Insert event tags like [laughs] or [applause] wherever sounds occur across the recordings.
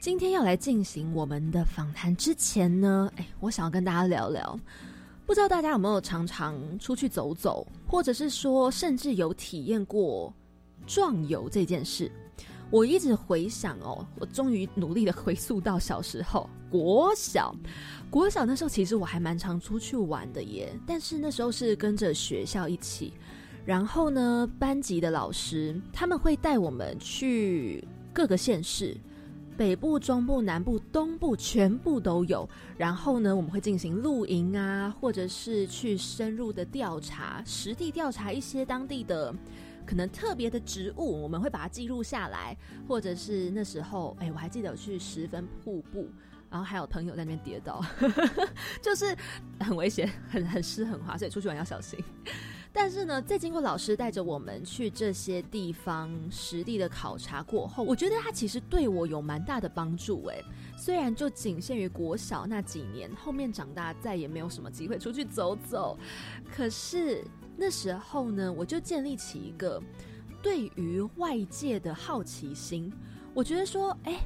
今天要来进行我们的访谈之前呢，哎，我想要跟大家聊聊，不知道大家有没有常常出去走走，或者是说甚至有体验过壮游这件事。我一直回想哦，我终于努力的回溯到小时候，国小，国小那时候其实我还蛮常出去玩的耶，但是那时候是跟着学校一起，然后呢，班级的老师他们会带我们去各个县市。北部、中部、南部、东部全部都有。然后呢，我们会进行露营啊，或者是去深入的调查，实地调查一些当地的可能特别的植物，我们会把它记录下来。或者是那时候，哎，我还记得有去十分瀑布，然后还有朋友在那边跌倒，[laughs] 就是很危险，很很湿很滑，所以出去玩要小心。但是呢，在经过老师带着我们去这些地方实地的考察过后，我觉得他其实对我有蛮大的帮助。哎，虽然就仅限于国小那几年，后面长大再也没有什么机会出去走走，可是那时候呢，我就建立起一个对于外界的好奇心。我觉得说，哎。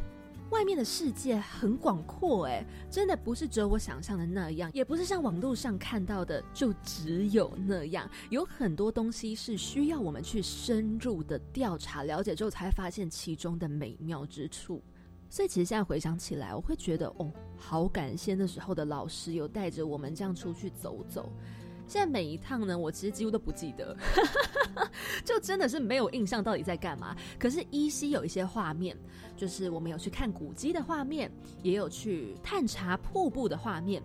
外面的世界很广阔，哎，真的不是只有我想象的那样，也不是像网络上看到的就只有那样，有很多东西是需要我们去深入的调查、了解之后，才发现其中的美妙之处。所以，其实现在回想起来，我会觉得，哦，好感谢那时候的老师有带着我们这样出去走走。现在每一趟呢，我其实几乎都不记得，[laughs] 就真的是没有印象到底在干嘛。可是依稀有一些画面，就是我们有去看古迹的画面，也有去探查瀑布的画面，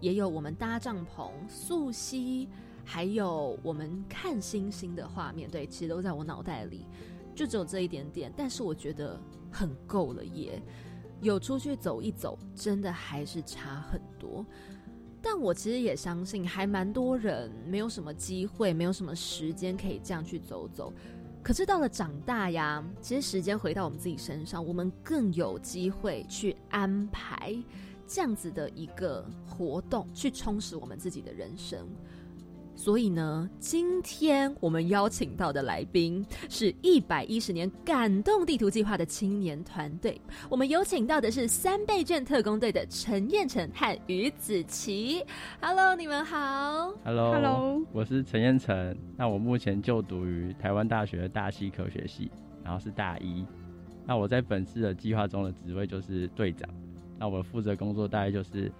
也有我们搭帐篷溯溪，还有我们看星星的画面。对，其实都在我脑袋里，就只有这一点点，但是我觉得很够了耶。有出去走一走，真的还是差很多。但我其实也相信，还蛮多人没有什么机会，没有什么时间可以这样去走走。可是到了长大呀，其实时间回到我们自己身上，我们更有机会去安排这样子的一个活动，去充实我们自己的人生。所以呢，今天我们邀请到的来宾是一百一十年感动地图计划的青年团队。我们有请到的是三倍券特工队的陈彦成和于子琪。Hello，你们好。Hello，Hello，我是陈彦成。那我目前就读于台湾大学的大气科学系，然后是大一。那我在本次的计划中的职位就是队长。那我负责工作大概就是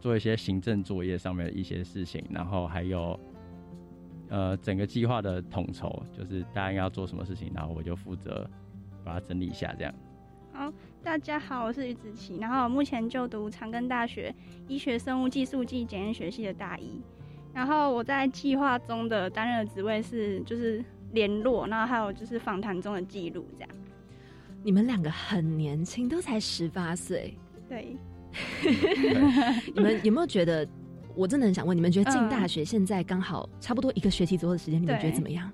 做一些行政作业上面的一些事情，然后还有。呃，整个计划的统筹就是大家应该要做什么事情，然后我就负责把它整理一下，这样。好，大家好，我是于子琪，然后目前就读长庚大学医学生物技术暨检验学系的大一，然后我在计划中的担任的职位是就是联络，然后还有就是访谈中的记录，这样。你们两个很年轻，都才十八岁。对。[laughs] 你们有没有觉得？我真的很想问你们，觉得进大学现在刚好差不多一个学期左右的时间，你们觉得怎么样？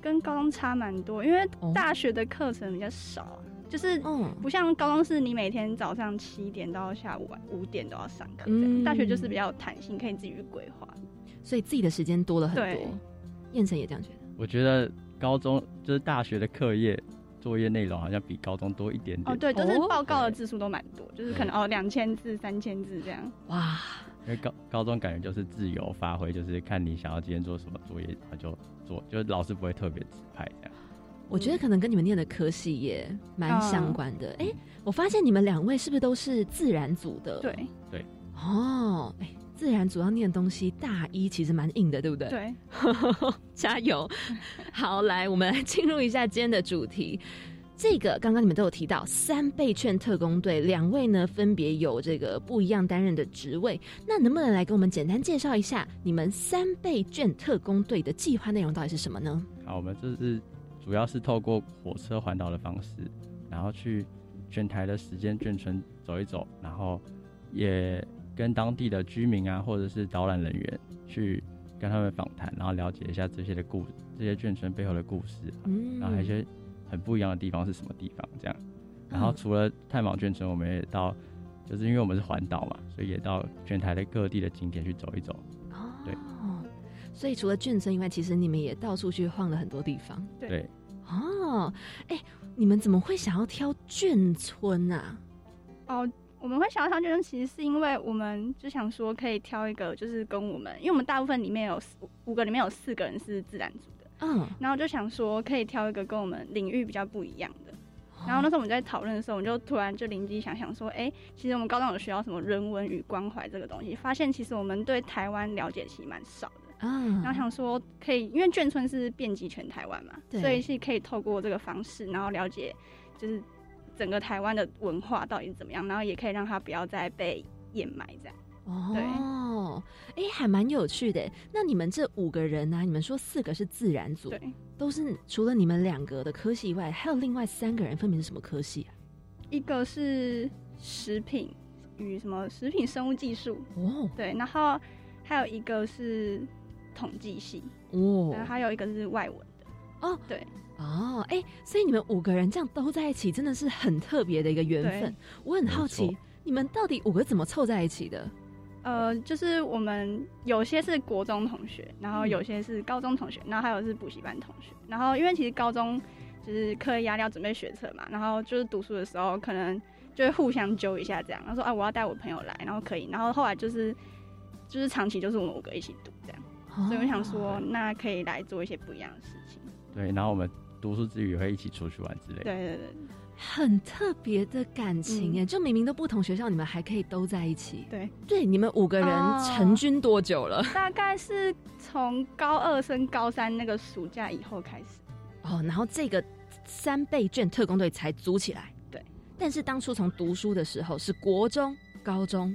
跟高中差蛮多，因为大学的课程比较少，就是不像高中是你每天早上七点到下午五点都要上课，大学就是比较有弹性，可以自己去规划，所以自己的时间多了很多。燕城也这样觉得。我觉得高中就是大学的课业。作业内容好像比高中多一点点哦，对，就是报告的字数都蛮多，就是可能哦两千字、三千字这样。哇，因为高高中感觉就是自由发挥，就是看你想要今天做什么作业，然后就做，就是老师不会特别指派这样。我觉得可能跟你们念的科系也蛮相关的。哎，我发现你们两位是不是都是自然组的？对对。哦，哎，自然组要念东西，大一其实蛮硬的，对不对？对，[laughs] 加油！[laughs] 好，来，我们来进入一下今天的主题。这个刚刚你们都有提到三倍券特工队，两位呢分别有这个不一样担任的职位。那能不能来给我们简单介绍一下你们三倍券特工队的计划内容到底是什么呢？好，我们这是主要是透过火车环岛的方式，然后去全台的时间眷村走一走，然后也跟当地的居民啊，或者是导览人员去跟他们访谈，然后了解一下这些的故这些眷村背后的故事，嗯然后还有一些很不一样的地方是什么地方这样。然后除了探访眷村，我们也到，就是因为我们是环岛嘛，所以也到全台的各地的景点去走一走。哦对哦，所以除了眷村以外，其实你们也到处去晃了很多地方。对对，哦，哎，你们怎么会想要挑眷村啊？哦，我们会想要挑眷村，其实是因为我们就想说可以挑一个，就是跟我们，因为我们大部分里面有四五个里面有四个人是自然组的，嗯，然后就想说可以挑一个跟我们领域比较不一样的。然后那时候我们在讨论的时候，我们就突然就灵机想想说，哎、其实我们高中有学到什么人文与关怀这个东西，发现其实我们对台湾了解其实蛮少的。嗯，然后想说可以，因为眷村是遍及全台湾嘛，对所以是可以透过这个方式，然后了解就是整个台湾的文化到底怎么样，然后也可以让它不要再被掩埋这样。哦，哎，还蛮有趣的。那你们这五个人呢、你们说四个是自然组，对，都是除了你们两个的科系以外，还有另外三个人分别是什么科系啊？一个是食品与什么食品生物技术，哦对，然后还有一个是统计系，哦然后还有一个是外文的。哦，对，哦，哎，所以你们五个人这样都在一起，真的是很特别的一个缘分。我很好奇，你们到底五个怎么凑在一起的？呃，就是我们有些是国中同学，然后嗯有些是高中同学，然后还有是补习班同学。然后因为其实高中就是课业压力要准备学测嘛，然后就是读书的时候可能就会互相揪一下这样，然后说啊我要带我朋友来，然后可以，然后后来就是就是长期就是我们五个一起读这样，所以我想说哦那可以来做一些不一样的事情。对，然后我们读书之余也会一起出去玩之类的。对对对很特别的感情嗯耶，就明明都不同学校，你们还可以都在一起。对，对，你们五个人哦成军多久了？大概是从高二升高三那个暑假以后开始。哦，然后这个三倍券特工队才组起来。对，但是当初从读书的时候是国中、高中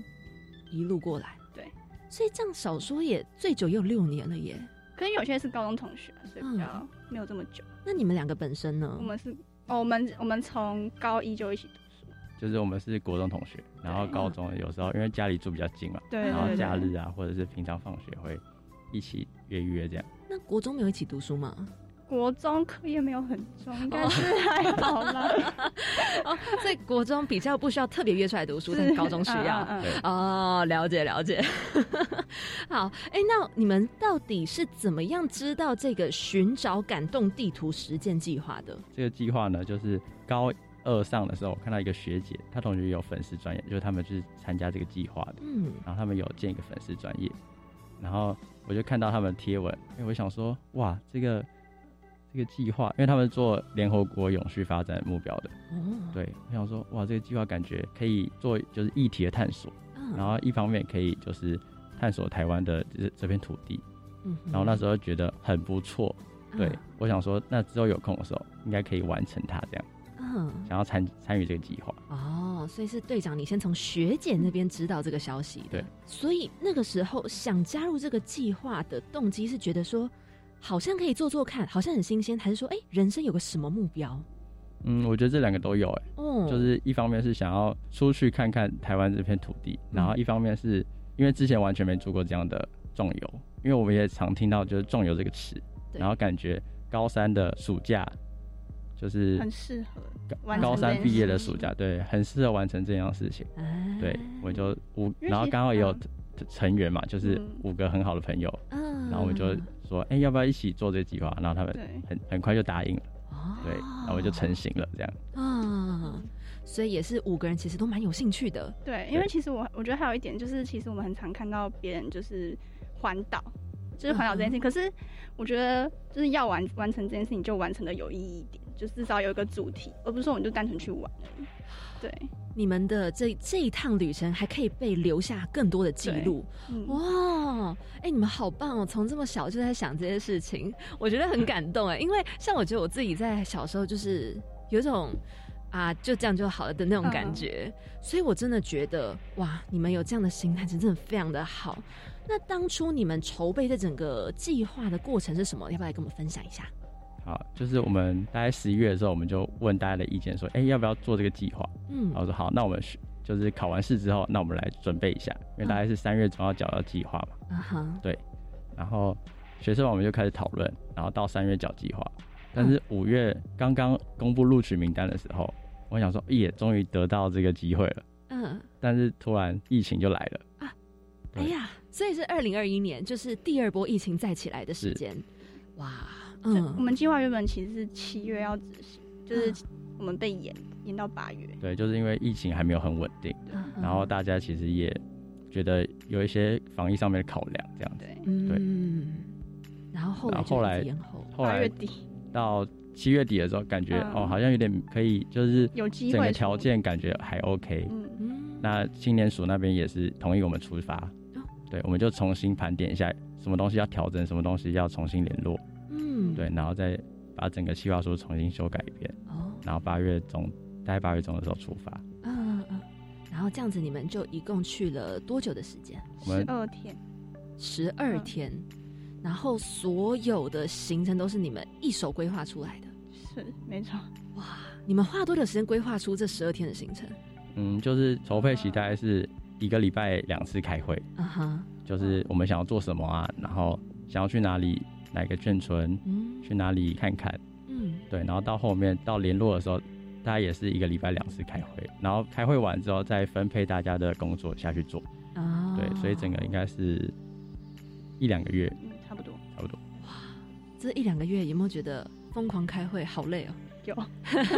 一路过来。对，所以这样少说也最久也有六年了耶。可能有些是高中同学，所以比较嗯没有这么久。那你们两个本身呢？我们是，哦，我们我们从高一就一起读书，就是我们是国中同学，然后高中有时候因为家里住比较近嘛，对然后假日啊或者是平常放学会一起约约这样。那国中没有一起读书吗？国中课业没有很重，应该是还好啦。[laughs] 哦，所以国中比较不需要特别约出来读书，但是高中需要。哦，了解了解。[laughs] 好，哎、那你们到底是怎么样知道这个寻找感动地图实践计划的？这个计划呢，就是高二上的时候，我看到一个学姐，她同学有粉丝专业，就是他们就是参加这个计划的，嗯，然后他们有建一个粉丝专业，然后我就看到他们贴文，哎，我想说，哇，这个这个计划，因为他们做联合国永续发展目标的，哦，对，我想说，哇，这个计划感觉可以做就是议题的探索，嗯然后一方面可以就是探索台湾的这这片土地，嗯然后那时候觉得很不错，对嗯我想说，那之后有空的时候应该可以完成它这样。嗯，想要参参与这个计划。哦，所以是队长，你先从学姐那边知道这个消息的。对，所以那个时候想加入这个计划的动机是觉得说，好像可以做做看，好像很新鲜，还是说，哎、人生有个什么目标？嗯，我觉得这两个都有哎、哦，就是一方面是想要出去看看台湾这片土地，然后一方面是因为之前完全没做过这样的壮游，因为我们也常听到就是壮游这个词，然后感觉高三的暑假就是很适合高三毕业的暑假，对，很适合完成这样的事情。哎对，我就我，然后刚好也有嗯成员嘛，就是嗯五个很好的朋友，嗯然后我们就说，哎、要不要一起做这个计划？然后他们对很很快就答应了，哦对，然后我就成型了，这样。啊，所以也是五个人其实都蛮有兴趣的。对，因为其实我我觉得还有一点就是，其实我们很常看到别人就是环岛，就是环岛这件事情。可是我觉得就是要完完成这件事情，就完成的有意义一点，就至少有一个主题，而不是说我们就单纯去玩而已。对，你们的这这一趟旅程还可以被留下更多的记录嗯，哇！哎、你们好棒哦！从这么小就在想这些事情，我觉得很感动哎。[laughs] 因为像我觉得我自己在小时候就是有种啊就这样就好了的那种感觉，所以我真的觉得哇，你们有这样的心态，真的非常的好。那当初你们筹备这整个计划的过程是什么？要不要来跟我们分享一下？好，就是我们大概十一月的时候，我们就问大家的意见，说，哎、要不要做这个计划？嗯然后说好，那我们就是考完试之后，那我们来准备一下，因为大概是三月中要缴到计划嘛。啊哈，然后学生网我们就开始讨论，然后到三月缴计划。但是五月刚刚公布录取名单的时候，我想说，耶，终于得到这个机会了。嗯，但是突然疫情就来了。啊哎呀，所以是二零二一年，就是第二波疫情再起来的时间。哇，对我嗯，们计划原本其实是七月要执行，就是嗯。我们被延延到八月。对，就是因为疫情还没有很稳定，嗯然后大家其实也觉得有一些防疫上面的考量，这样子。对，嗯，然后后来然后后来延后，来八月底。到七月底的时候，感觉、嗯。哦，好像有点可以，就是有机会整个条，件感觉还 OK。嗯，嗯，那青年署那边也是同意我们出发，哦对，我们就重新盘点一下什么东西要调整，什么东西要重新联络，嗯，对，然后再把整个计划书重新修改一遍，哦，然后八月中，大概八月中的时候出发。嗯嗯，然后这样子你们就一共去了多久的时间？十二天，十二嗯天，然后所有的行程都是你们一手规划出来的。是没错，哇，你们花了多久时间规划出这十二天的行程？嗯，就是筹备期大概是一个礼拜两次开会，啊哈，就是我们想要做什么啊，然后想要去哪里，哪个眷村，嗯。去哪里看看，嗯。对，然后到后面到联络的时候，大家也是一个礼拜两次开会，然后开会完之后再分配大家的工作下去做，啊，对，所以整个应该是一两个月。嗯，差不多。差不多。哇这一两个月有没有觉得疯狂开会好累哦？有，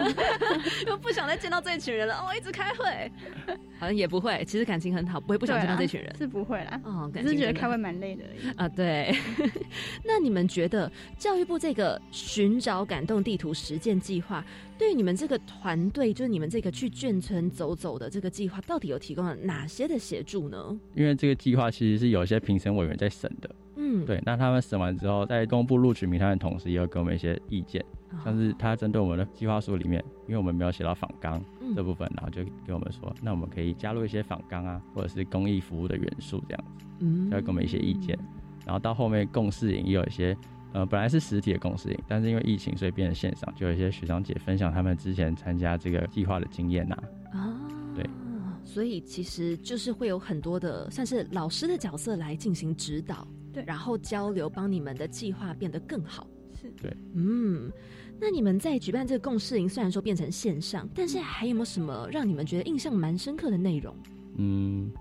[laughs] 又不想再见到这一群人了哦，一直开会，[laughs] 好像也不会，其实感情很好，不会不想见到这群人。是不会啦，哦，只是觉得开会蛮累的而已。啊，对。[laughs] 那你们觉得教育部这个寻找感动地图实践计划，对于你们这个团队，就是你们这个去眷村走走的这个计划，到底有提供了哪些的协助呢？因为这个计划其实是有一些评审委员在审的，嗯，对，那他们审完之后，在公布录取名单的同时，也有给我们一些意见，哦，像是他针对我们的计划书里面，因为我们没有写到访纲嗯。这部分，然后就给我们说，那我们可以加入一些访纲啊，或者是公益服务的元素这样子，嗯。就会给我们一些意见。然后到后面共事营也有一些，呃，本来是实体的共事营，但是因为疫情，所以变成线上，就有一些学长姐分享他们之前参加这个计划的经验呐、啊，对，所以其实就是会有很多的算是老师的角色来进行指导，对。然后交流，帮你们的计划变得更好。是。对。嗯，那你们在举办这个共事营，虽然说变成线上，但是还有没有什么让你们觉得印象蛮深刻的内容？嗯，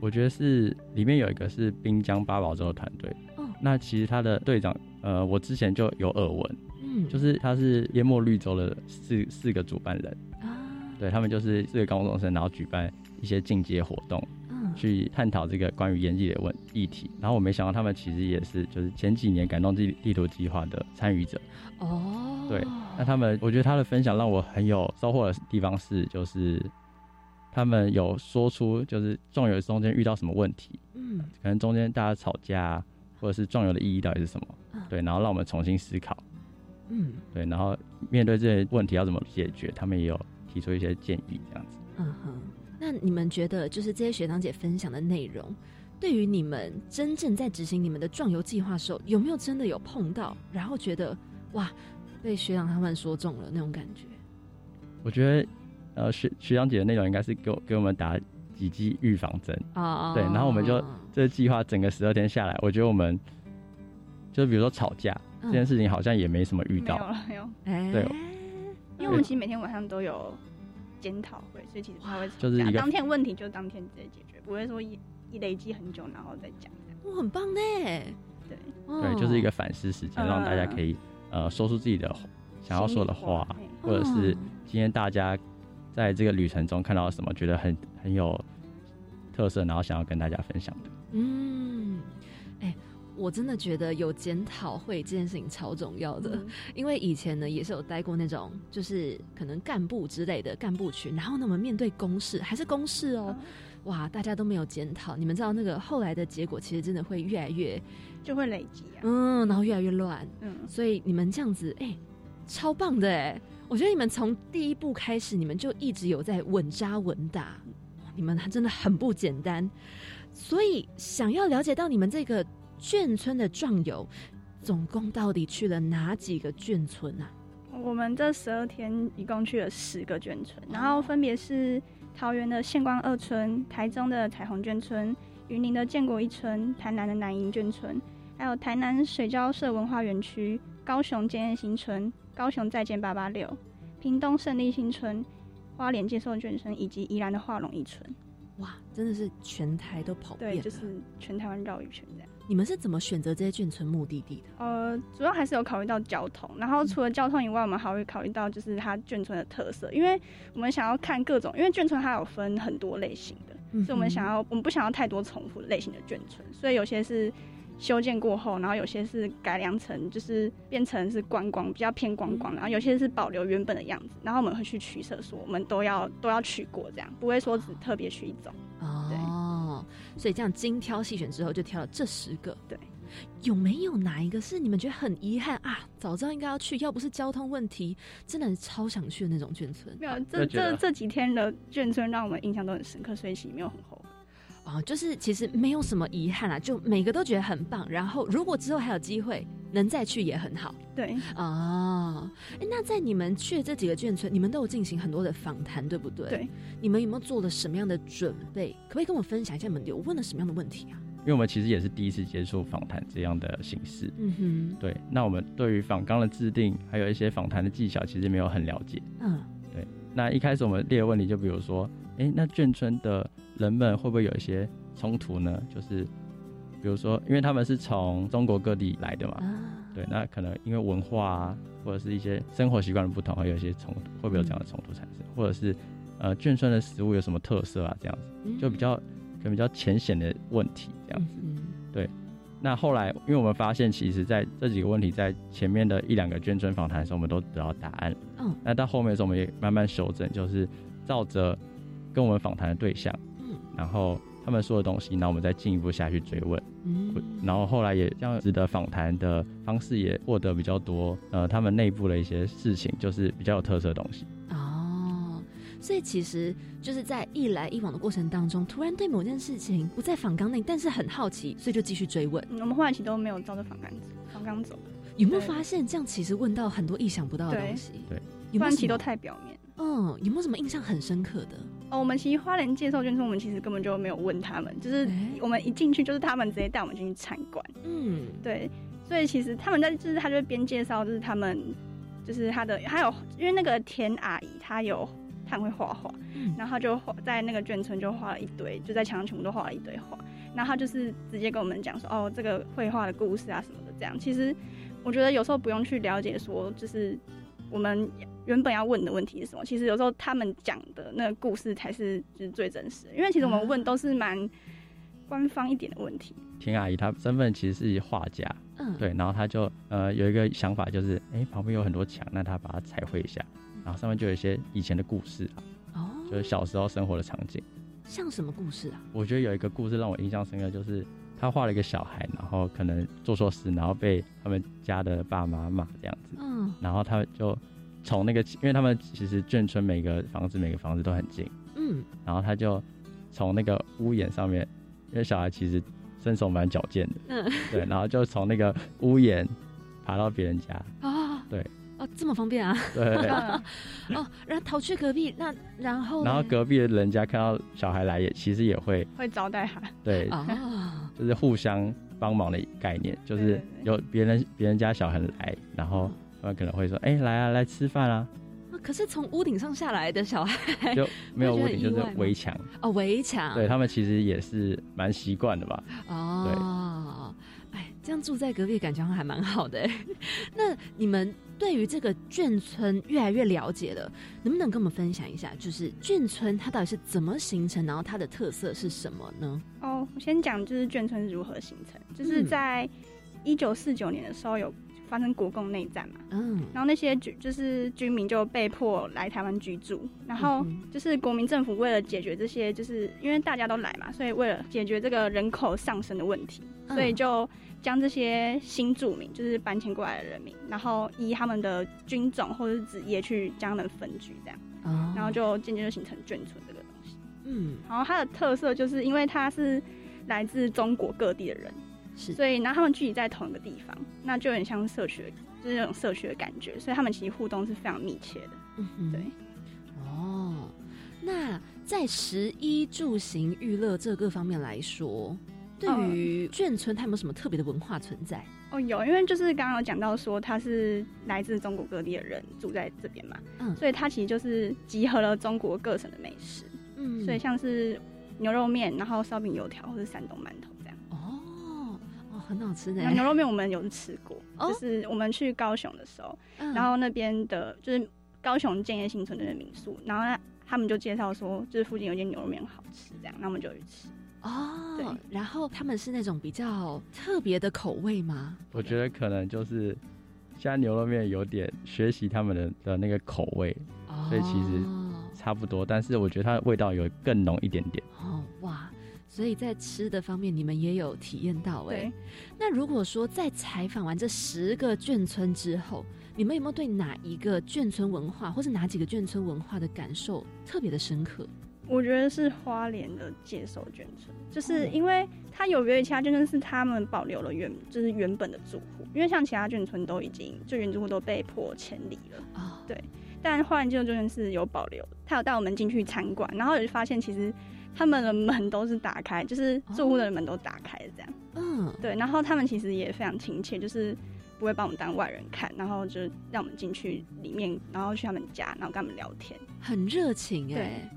我觉得是里面有一个是滨江八宝粥的团队，哦，那其实他的队长，呃，我之前就有耳闻，嗯，就是他是淹没绿洲的四四个主办人，啊，对他们就是四个高中生，然后举办一些进阶活动，嗯，去探讨这个关于演技的问议题。然后我没想到他们其实也是就是前几年感动地地图计划的参与者。哦，对那他们，我觉得他的分享让我很有收获的地方是，就是他们有说出就是壮游中间遇到什么问题，嗯可能中间大家吵架、啊，或者是壮游的意义到底是什么嗯，对，然后让我们重新思考。嗯对，然后面对这些问题要怎么解决，他们也有提出一些建议，这样子。嗯哼。那你们觉得，就是这些学长姐分享的内容，对于你们真正在执行你们的壮游计划的时候，有没有真的有碰到，然后觉得哇，被学长他们说中了那种感觉？我觉得，呃，学学长姐的内容应该是给我给我们打几剂预防针。啊对然后我们就这个计划整个十二天下来，我觉得我们就比如说吵架、嗯这件事情，好像也没什么遇没有到。了，没有，哎对因为我们其实每天晚上都有检讨会，所以其实不太会吵架就是一个当天问题就当天直接解决，不会说一一累积很久然后再讲这样。我很棒呢，对，哦对，就是一个反思时间，让大家可以呃说出自己的想要说的话，或者是哦今天大家在这个旅程中看到什么，觉得很很有特色，然后想要跟大家分享的。嗯，哎、我真的觉得有检讨会这件事情超重要的，嗯。因为以前呢也是有待过那种就是可能干部之类的干部群，然后呢我们面对公事还是公事哦，哇，大家都没有检讨，你们知道那个后来的结果其实真的会越来越就会累积啊。嗯，然后越来越乱，嗯，所以你们这样子，哎、超棒的哎！我觉得你们从第一步开始，你们就一直有在稳扎稳打，你们还真的很不简单。所以想要了解到你们这个眷村的壮游，总共到底去了哪几个眷村啊？我们这十二天一共去了十个眷村，然后分别是桃园的县光二村、台中的彩虹眷村、云林的建国一村、台南的南营眷村，还有台南水交社文化园区、高雄建业新村、高雄再见八八六、屏东胜利新村、花莲接受眷村以及宜兰的化龙一村。哇，真的是全台都跑遍对，了。就是全台湾绕一圈这样。你们是怎么选择这些眷村目的地的？呃，主要还是有考虑到交通，然后除了交通以外，我们还会考虑到就是它眷村的特色，因为我们想要看各种，因为眷村它有分很多类型的，嗯所以我们想要我们不想要太多重复类型的眷村，所以有些是修建过后，然后有些是改良成就是变成是观光比较偏观光，然后有些是保留原本的样子，然后我们会去取舍，说我们都要都要去过这样，不会说只特别去一种。哦，所以这样精挑细选之后，就挑了这十个。对，有没有哪一个是你们觉得很遗憾啊？早知道应该要去，要不是交通问题，真的超想去的那种眷村没有，这这这几天的眷村让我们印象都很深刻，所以其实没有很后悔。啊、就是其实没有什么遗憾啊，就每个都觉得很棒。然后如果之后还有机会能再去也很好对，哦。诶那在你们去的这几个眷村，你们都有进行很多的访谈，对不对？对。你们有没有做了什么样的准备？可不可以跟我分享一下你们有问了什么样的问题啊？因为我们其实也是第一次接触访谈这样的形式。嗯哼对，那我们对于访纲的制定，还有一些访谈的技巧，其实没有很了解。嗯那一开始我们列的问题，就比如说，诶，那眷村的人们会不会有一些冲突呢？就是比如说，因为他们是从中国各地来的嘛，啊，对，那可能因为文化啊，或者是一些生活习惯的不同，会有一些冲突，会不会有这样的冲突产生？或者是呃，眷村的食物有什么特色啊？这样子嗯就比较可能比较浅显的问题这样子。嗯那后来，因为我们发现，其实在这几个问题在前面的一两个捐赠访谈的时候，我们都得到答案。嗯那到后面的时候，我们也慢慢修正，就是照着跟我们访谈的对象，嗯然后他们说的东西，然后我们再进一步下去追问。嗯然后后来也这样子的访谈的方式也获得比较多，呃，他们内部的一些事情，就是比较有特色的东西。哦，所以其实就是在一来一往的过程当中，突然对某件事情不在访纲内，但是很好奇，所以就继续追问。嗯，我们后来其实都没有照着访纲访纲走，有没有对发现这样其实问到很多意想不到的对东西？对有没有什么不然其实都太表面。嗯，有没有什么印象很深刻的？哦，我们其实花莲介绍眷村，我们其实根本就没有问他们，就是哎我们一进去就是他们直接带我们进去参观。嗯，对，所以其实他们在就是他就会边介绍，就是他们就是他的还有因为那个田阿姨她有她很会画画，嗯。然后他就画在那个眷村就画了一堆，就在墙上全部都画了一堆画，然后他就是直接跟我们讲说哦这个绘画的故事啊什么的这样。其实我觉得有时候不用去了解说就是我们原本要问的问题是什么，其实有时候他们讲的那个故事才是就是最真实的，因为其实我们问都是蛮官方一点的问题。田阿姨她身份其实是画家，嗯，对，然后她就呃有一个想法，就是哎、旁边有很多墙，那她把它彩绘一下，然后上面就有一些以前的故事啊，哦，就是小时候生活的场景。像什么故事啊？我觉得有一个故事让我印象深刻，就是他画了一个小孩，然后可能做错事，然后被他们家的爸妈骂这样子，嗯。然后他就从那个，因为他们其实眷村每个房子每个房子都很近，嗯，然后他就从那个屋檐上面，因为小孩其实身手蛮矫健的，嗯，对，然后就从那个屋檐爬到别人家，啊，对，哦，这么方便啊！对，嗯 [laughs] 哦，然后逃去隔壁，那然后然后隔壁的人家看到小孩来也其实也会会招待他。对，啊，就是互相帮忙的概念，就是对对有别人别人家小孩来，然后他们可能会说，哎、来啊，来吃饭啊，啊可是从屋顶上下来的小孩就没有屋顶，就是围墙，哦，围墙，对他们其实也是蛮习惯的吧。哦，哎，这样住在隔壁感觉还蛮好的哎。[laughs] 那你们对于这个眷村越来越了解了，能不能跟我们分享一下，就是眷村它到底是怎么形成，然后它的特色是什么呢？哦，我先讲就是眷村如何形成，就是嗯在一九四九年的时候有发生国共内战嘛，嗯，然后那些居就是居民就被迫来台湾居住，然后嗯就是国民政府为了解决这些，就是因为大家都来嘛，所以为了解决这个人口上升的问题，嗯所以就将这些新住民，就是搬迁过来的人民，然后依他们的军种或者是职业去将他们分居，这样，哦。然后就渐渐就形成眷村这个东西。嗯。然后它的特色就是因为它是来自中国各地的人，是。所以然后他们聚集在同一个地方，那就有点像社区的，就是那种社区的感觉，所以他们其实互动是非常密切的。嗯哼。对，哦，那在食衣住行娱乐这各方面来说，对于眷村，它有没有什么特别的文化存在？哦，有，因为就是刚刚有讲到说，他是来自中国各地的人住在这边嘛，嗯，所以它其实就是集合了中国各省的美食，嗯，所以像是牛肉面，然后烧饼油条或者山东馒头这样。哦，哦，很好吃的。牛肉面我们有吃过，就是我们去高雄的时候，然后那边的就是高雄建业新村那边民宿，然后他们就介绍说，就是附近有间牛肉面好吃，这样，那我们就去吃。哦，然后他们是那种比较特别的口味吗？我觉得可能就是现在牛肉面有点学习他们的的那个口味，所以其实差不多，但是我觉得它的味道有更浓一点点。哦，哇，所以在吃的方面你们也有体验到哎。那如果说在采访完这十个眷村之后，你们有没有对哪一个眷村文化，或是哪几个眷村文化的感受特别的深刻？我觉得是花莲的接受眷村，就是因为它有别于其他眷村，是他们保留了原就是原本的住户，因为像其他眷村都已经就原住户都被迫迁离了啊。对，但花莲接受眷村是有保留，他有带我们进去参观，然后就发现其实他们的门都是打开，就是住户的门都打开这样。嗯，对，然后他们其实也非常亲切，就是不会把我们当外人看，然后就让我们进去里面，然后去他们家，然后跟他们聊天，很热情哎。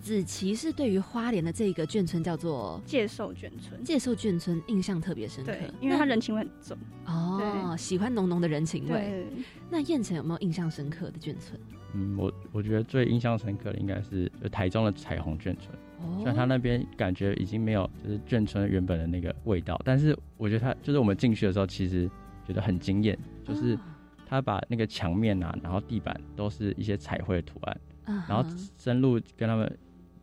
子琪是对于花莲的这个眷村叫做介寿眷村，介寿眷村印象特别深刻，因为他人情味很重哦，喜欢浓浓的人情味。那燕城有没有印象深刻的眷村？嗯，我我觉得最印象深刻的应该是台中的彩虹眷村，虽然他那边感觉已经没有就是眷村原本的那个味道，但是我觉得他就是我们进去的时候，其实觉得很惊艳，就是他把那个墙面啊，然后地板都是一些彩绘的图案，然后深入跟他们。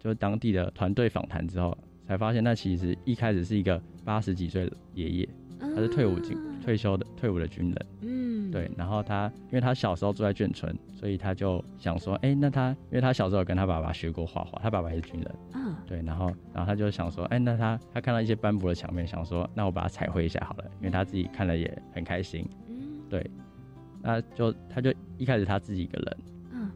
就是当地的团队访谈之后，才发现那其实一开始是一个八十几岁的爷爷，他是退伍军退休的退伍的军人。嗯，对。然后他因为他小时候住在眷村，所以他就想说，哎，那他因为他小时候跟他爸爸学过画画，他爸爸也是军人。嗯，对。然后然后他就想说，哎，那他他看到一些斑驳的墙面，想说，那我把它彩绘一下好了，因为他自己看了也很开心。嗯，对。那就他就一开始他自己一个人，嗯，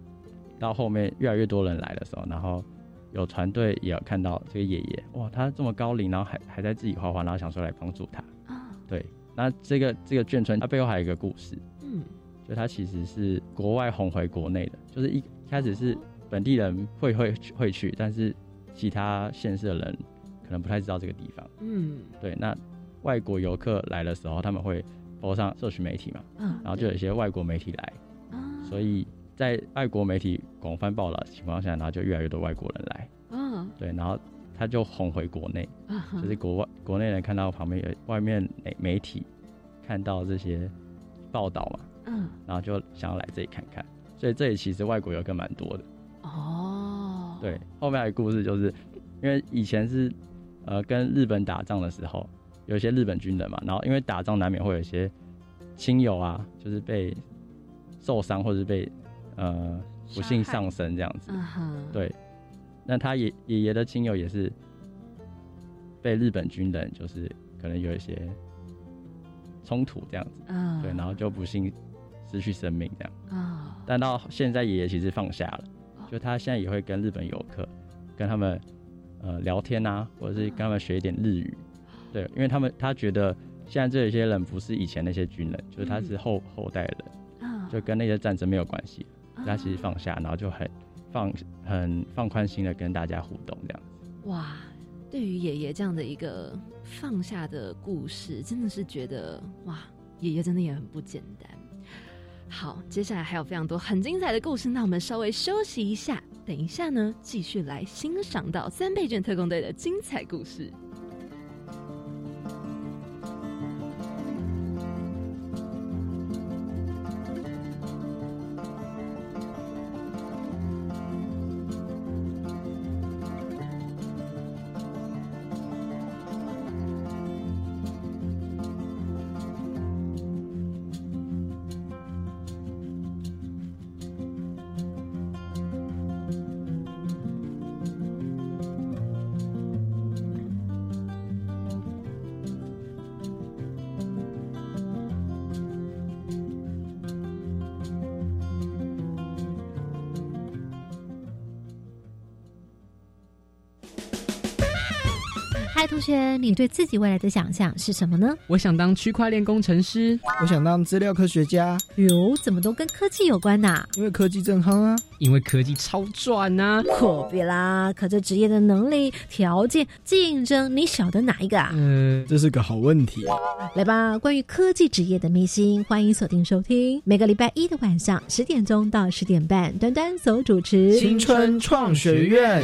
到后面越来越多人来的时候，然后。有团队也有看到这个爷爷，哇，他这么高龄，然后还还在自己画画，然后想说来帮助他。啊，对，那这个这个眷村，它背后还有一个故事，嗯，就它其实是国外红回国内的，就是一开始是本地人会会会去，但是其他县市的人可能不太知道这个地方，嗯，对，那外国游客来的时候，他们会播上社群媒体嘛，嗯，然后就有一些外国媒体来，所以。在外国媒体广泛报道的情况下，然后就越来越多外国人来，嗯，对，然后他就哄回国内，就是国外国内人看到旁边有外面媒媒体看到这些报道嘛，嗯，然后就想要来这里看看，所以这里其实外国游客蛮多的，哦，对，后面的故事就是因为以前是呃跟日本打仗的时候，有一些日本军人嘛，然后因为打仗难免会有一些亲友啊，就是被受伤或者是被呃，不幸丧生这样子，对。那他爷爷爷的亲友也是被日本军人，就是可能有一些冲突这样子，对，然后就不幸失去生命这样。啊。但到现在，爷爷其实放下了，就他现在也会跟日本游客跟他们呃聊天啊，或者是跟他们学一点日语，对，因为他们他觉得现在这一些人不是以前那些军人，就是他是后后代的人，就跟那些战争没有关系。他其实放下，然后就很放很放宽心的跟大家互动这样。哇，对于爷爷这样的一个放下的故事，真的是觉得哇，爷爷真的也很不简单。好，接下来还有非常多很精彩的故事，那我们稍微休息一下，等一下呢，继续来欣赏到三倍券特工队的精彩故事。你对自己未来的想象是什么呢？我想当区块链工程师，我想当资料科学家。哟，怎么都跟科技有关呐？因为科技正夯啊！因为科技超赚呐！可别啦，可这职业的能力、条件、竞争，你晓得哪一个啊？嗯，这是个好问题。来吧，关于科技职业的秘辛，欢迎锁定收听，每个礼拜一的晚上十点钟到十点半，端端所主持《青春创学院》。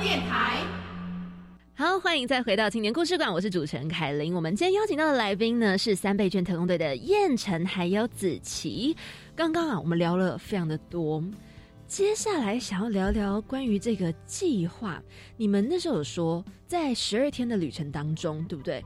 电台好欢迎再回到青年故事馆，我是主持人凯琳。我们今天邀请到的来宾呢是三倍券特工队的燕晨还有子琪。刚刚啊，我们聊了非常的多，接下来想要聊聊关于这个计划。你们那时候有说，在十二天的旅程当中，对不对？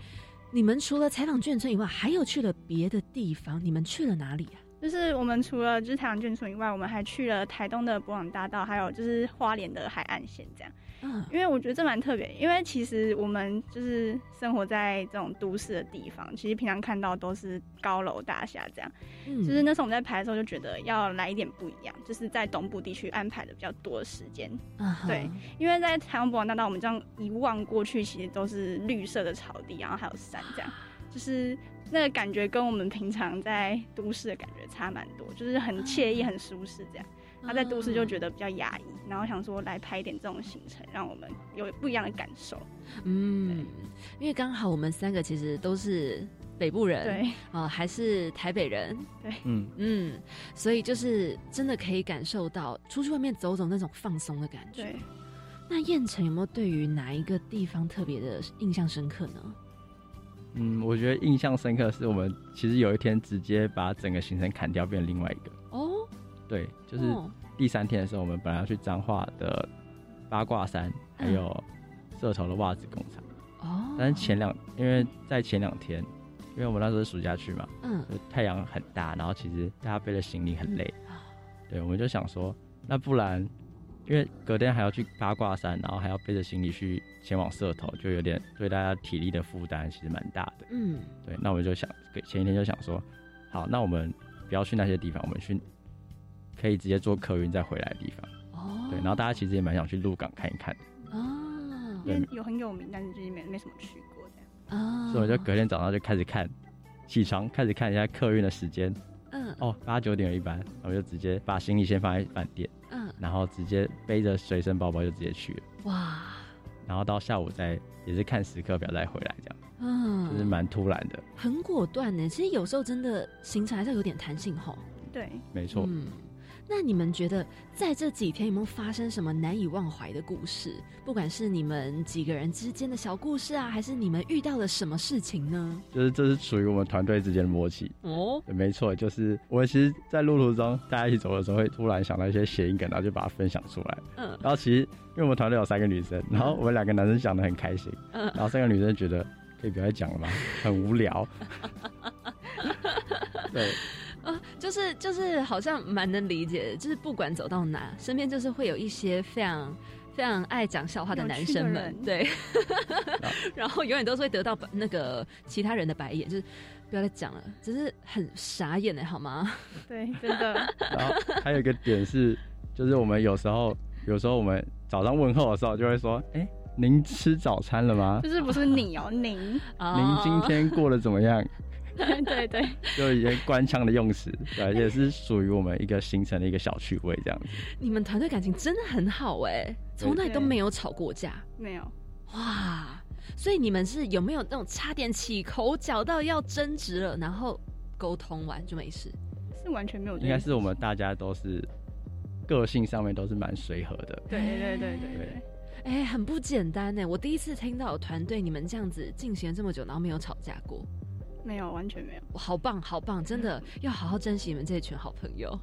你们除了采访眷村以外，还有去了别的地方。你们去了哪里啊？就是我们除了就是台湾眷村以外，我们还去了台东的博朗大道，还有就是花莲的海岸线这样。嗯，因为我觉得这蛮特别，因为其实我们就是生活在这种都市的地方，其实平常看到都是高楼大厦这样。嗯，就是那时候我们在排的时候就觉得要来一点不一样，就是在东部地区安排的比较多的时间。嗯，对，因为在台湾博朗大道，我们这样一望过去，其实都是绿色的草地，然后还有山这样，就是。那个感觉跟我们平常在都市的感觉差蛮多，就是很惬意、很舒适这样。他在都市就觉得比较压抑，然后想说来拍一点这种行程，让我们有不一样的感受。嗯，因为刚好我们三个其实都是北部人，对，啊，还是台北人，对，嗯嗯，所以就是真的可以感受到出去外面走走那种放松的感觉。那燕城有没有对于哪一个地方特别的印象深刻呢？嗯，我觉得印象深刻是我们其实有一天直接把整个行程砍掉，变另外一个。哦，对，就是第三天的时候，我们本来要去彰化的八卦山，还有社头的袜子工厂。哦，但是前两，因为在前两天，因为我们那时候是暑假去嘛，嗯，太阳很大，然后其实大家背着行李很累。对，我们就想说，那不然。因为隔天还要去八卦山，然后还要背着行李去前往社头，就有点对大家体力的负担其实蛮大的。嗯，对，那我们就想，前一天就想说，好，那我们不要去那些地方，我们去可以直接坐客运再回来的地方。哦，对，然后大家其实也蛮想去鹿港看一看。哦，对，有很有名，但是就是没没什么去过这样。哦，所以我就隔天早上就开始看，起床开始看一下客运的时间。嗯，哦，八九点有一班，我就直接把行李先放在饭店。嗯然后直接背着随身包包就直接去了哇！然后到下午再也是看时刻表再回来这样，嗯，就是蛮突然的，很果断呢。其实有时候真的行程还是有点弹性吼。对，没错。那你们觉得在这几天有没有发生什么难以忘怀的故事？不管是你们几个人之间的小故事啊，还是你们遇到了什么事情呢？就是这是属于我们团队之间的默契哦。没错，就是我们其实，在路途中大家一起走的时候，会突然想到一些谐音梗，然后就把它分享出来。嗯。然后其实，因为我们团队有三个女生，然后我们两个男生讲的很开心，嗯。然后三个女生觉得可以不要再讲了吗？很无聊。[laughs] 对。啊，就是就是，好像蛮能理解的。就是不管走到哪，身边就是会有一些非常非常爱讲笑话的男生们对 [laughs] [laughs] 然后永远都是会得到那个其他人的白眼，就是不要再讲了，只是很傻眼的好吗？[laughs] 对，真的。然后还有一个点是，就是我们有时候，有时候我们早上问候的时候，就会说：“哎、您吃早餐了吗？就是不是你哦，您，您今天过得怎么样？”对 [laughs] 对对，[laughs] 就一些官腔的用词，对，也是属于我们一个形成的一个小趣味，这样子。你们团队感情真的很好哎，从来都没有吵过架，没有。哇，所以你们是有没有那种差点起口角到要争执了，然后沟通完就没事？是完全没有这应该，是我们大家都是个性上面都是蛮随和的。对对对对对。哎、很不简单呢！我第一次听到有团队你们这样子进行了这么久，然后没有吵架过，没有，完全没有。哇好棒，好棒！真的要好好珍惜你们这一群好朋友。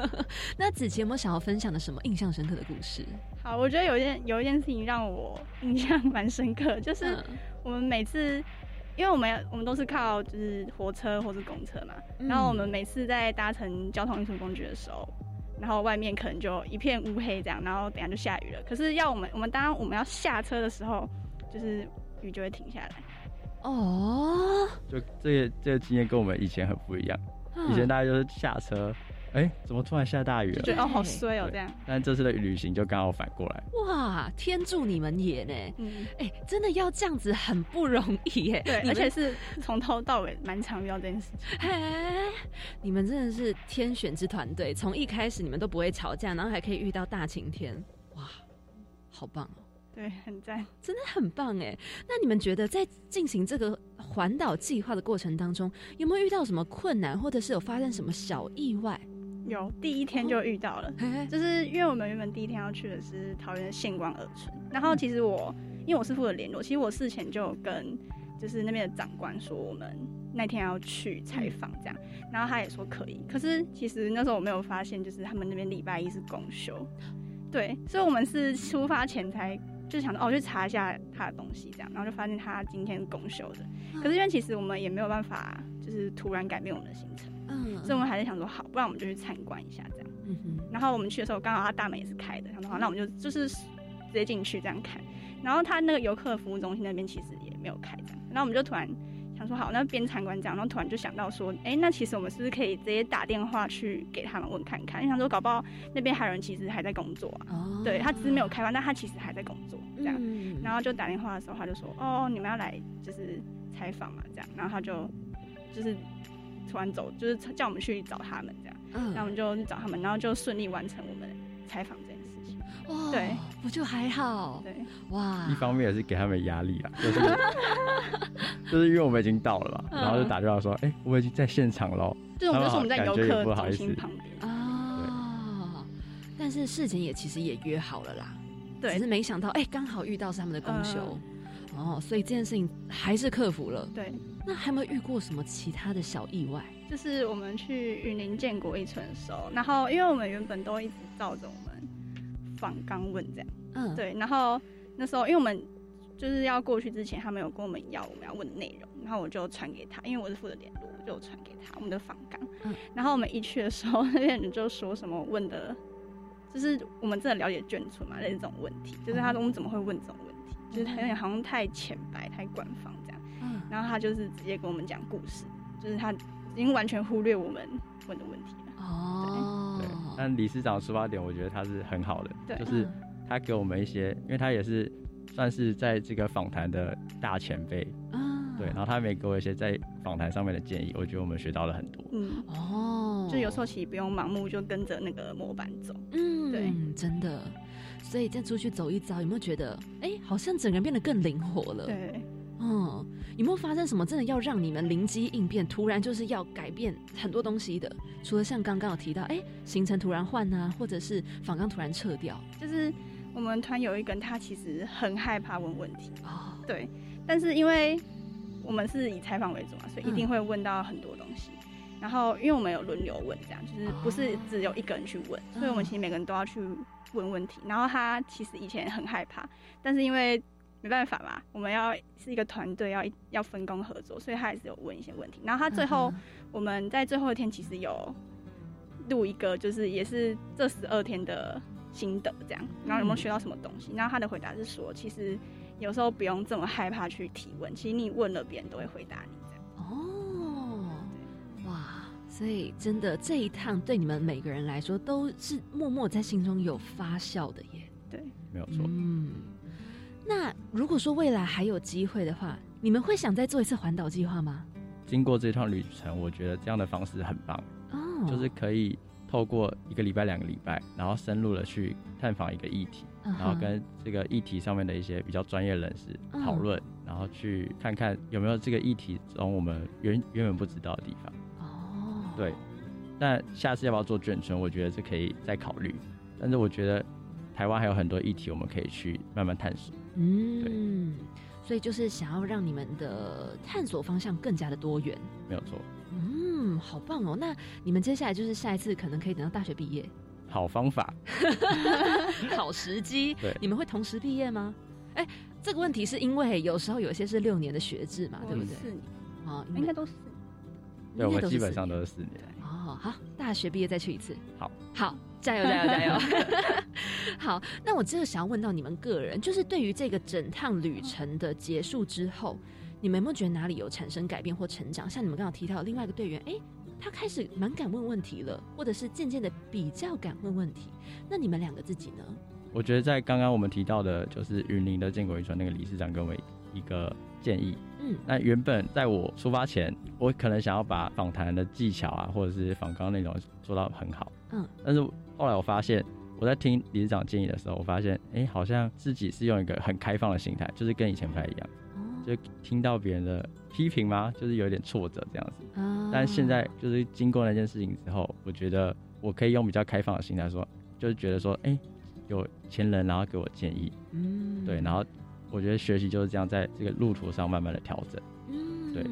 [laughs] 那子琪有没有想要分享的什么印象深刻的故事？好，我觉得有一件有一件事情让我印象蛮深刻，就是嗯我们每次，因为我们我们都是靠就是火车或是公车嘛，然后我们每次在搭乘交通运输工具的时候，然后外面可能就一片乌黑这样，然后等下就下雨了。可是要我们我们当我们要下车的时候，就是雨就会停下来。哦，就这个这个经验跟我们以前很不一样，嗯以前大家就是下车，哎、怎么突然下大雨了？就觉得哦好衰哦这样。但这次的旅行就刚好反过来，哇，天助你们也呢！嗯，哎、真的要这样子很不容易耶。对，而且是从头到尾蛮常遇到这件事情。嘿，你们真的是天选之团队，从一开始你们都不会吵架，然后还可以遇到大晴天，哇，好棒哦！对，很赞。真的很棒哎。那你们觉得在进行这个环岛计划的过程当中，有没有遇到什么困难，或者是有发生什么小意外？有第一天就遇到了，嘿就是因为我们原本第一天要去的是桃园县光二村，然后其实我因为我是负责联络，其实我事前就有跟就是那边的长官说我们那天要去采访这样，然后他也说可以，可是其实那时候我没有发现，就是他们那边礼拜一是公休，[gasps] 对，所以我们是出发前才。就是想说哦，去查一下他的东西，这样，然后就发现他今天公休的。可是因为其实我们也没有办法，就是突然改变我们的行程，嗯，所以我们还是想说好，不然我们就去参观一下这样。嗯哼，然后我们去的时候，刚好他大门也是开的，想说好，那我们就就是直接进去这样看。然后他那个游客服务中心那边其实也没有开这样，然后我们就突然想说好，那边参观这样，然后突然就想到说，哎，那其实我们是不是可以直接打电话去给他们问看看？因为想说搞不好那边还有人其实还在工作啊，哦对他只是没有开放，但他其实还在工作这样。嗯然后就打电话的时候，他就说，哦，你们要来就是采访嘛这样，然后他就就是突然走，就是叫我们去找他们这样。嗯那我们就去找他们，然后就顺利完成我们采访这件哇对，不就还好？对，哇，一方面也是给他们压力啊，[laughs] 就是 [laughs] 就是因为我们已经到了嘛，嗯然后就打电话说，哎、我已经在现场喽。就是我们就是我们在游客中心旁边。啊，但是事情也其实也约好了啦，对只是没想到哎，刚好遇到是他们的公休，哦，所以这件事情还是克服了。对，那还有没有遇过什么其他的小意外？就是我们去云林建国一村的时候，然后因为我们原本都一直照着我们访刚问这样，嗯，对，然后那时候因为我们就是要过去之前，他们有跟我们要我们要问的内容，然后我就传给他，因为我是负责联络，我就传给他我们的访纲。嗯然后我们一去的时候，[laughs] 那边人就说什么问的，就是我们真的了解眷村嘛，类似这种问题，就是他说我们怎么会问这种问题，就是有点好像太浅白、太官方这样。嗯，然后他就是直接跟我们讲故事，就是他已经完全忽略我们问的问题了。哦，对，但理事长出发点，我觉得他是很好的，对就是他给我们一些，因为他也是算是在这个访谈的大前辈，啊，对，然后他们也给我一些在访谈上面的建议，我觉得我们学到了很多。嗯，哦，就有时候其实不用盲目就跟着那个模板走。嗯，对，真的。所以再出去走一遭，有没有觉得，哎、好像整个人变得更灵活了？，对，嗯，有没有发生什么真的要让你们灵机应变，突然就是要改变很多东西的？除了像刚刚有提到，哎、行程突然换啊，或者是访纲突然撤掉，就是我们团有一个人，他其实很害怕问问题。哦，对，但是因为我们是以采访为主嘛，所以一定嗯会问到很多东西。然后，因为我们有轮流问，这样就是不是只有一个人去问，所以我们嗯其实每个人都要去问问题。然后他其实以前很害怕，但是因为没办法嘛，我们要是一个团队，要要分工合作，所以他还是有问一些问题。然后他最后、嗯我们在最后一天其实有录一个，就是也是这十二天的心得这样，然后有没有学到什么东西？然后他的回答是说，其实有时候不用这么害怕去提问，其实你问了，别人都会回答你这样。哦，哇，所以真的这一趟对你们每个人来说都是默默在心中有发酵的耶。对，没有错。嗯，那如果说未来还有机会的话，你们会想再做一次环岛计划吗？经过这趟旅程，我觉得这样的方式很棒，哦，就是可以透过一个礼拜、两个礼拜，然后深入的去探访一个议题，然后跟这个议题上面的一些比较专业人士嗯讨论，然后去看看有没有这个议题中我们原原本不知道的地方。哦，对，那下次要不要做眷村？我觉得这可以再考虑，但是我觉得台湾还有很多议题我们可以去慢慢探索。嗯，所以就是想要让你们的探索方向更加的多元。没有错，嗯，好棒哦！那你们接下来就是下一次可能可以等到大学毕业，好方法。[laughs] 好时机。对你们会同时毕业吗？哎，这个问题是因为有时候有些是六年的学制嘛，对不对？四年，啊，应该都是。对，我基本上都是四年。哦，好，大学毕业再去一次。好，好，加油，加油，加油！[laughs] 好，那我这个想要问到你们个人，就是对于这个整趟旅程的结束之后，你们有没有觉得哪里有产生改变或成长？像你们刚刚提到的另外一个队员，哎，他开始蛮敢问问题了，或者是渐渐的比较敢问问题。那你们两个自己呢？我觉得在刚刚我们提到的，就是云林的建国渔船那个理事长跟我们一个建议。嗯，那原本在我出发前，我可能想要把访谈的技巧啊，或者是访纲内容做到很好。嗯，但是后来我发现，我在听理事长建议的时候，我发现，哎、好像自己是用一个很开放的心态，就是跟以前不太一样。就听到别人的批评吗？就是有点挫折这样子。啊但现在就是经过那件事情之后，我觉得我可以用比较开放的心态说，就是觉得说，哎、有前人然后给我建议，嗯对，然后我觉得学习就是这样，在这个路途上慢慢的调整。嗯，对，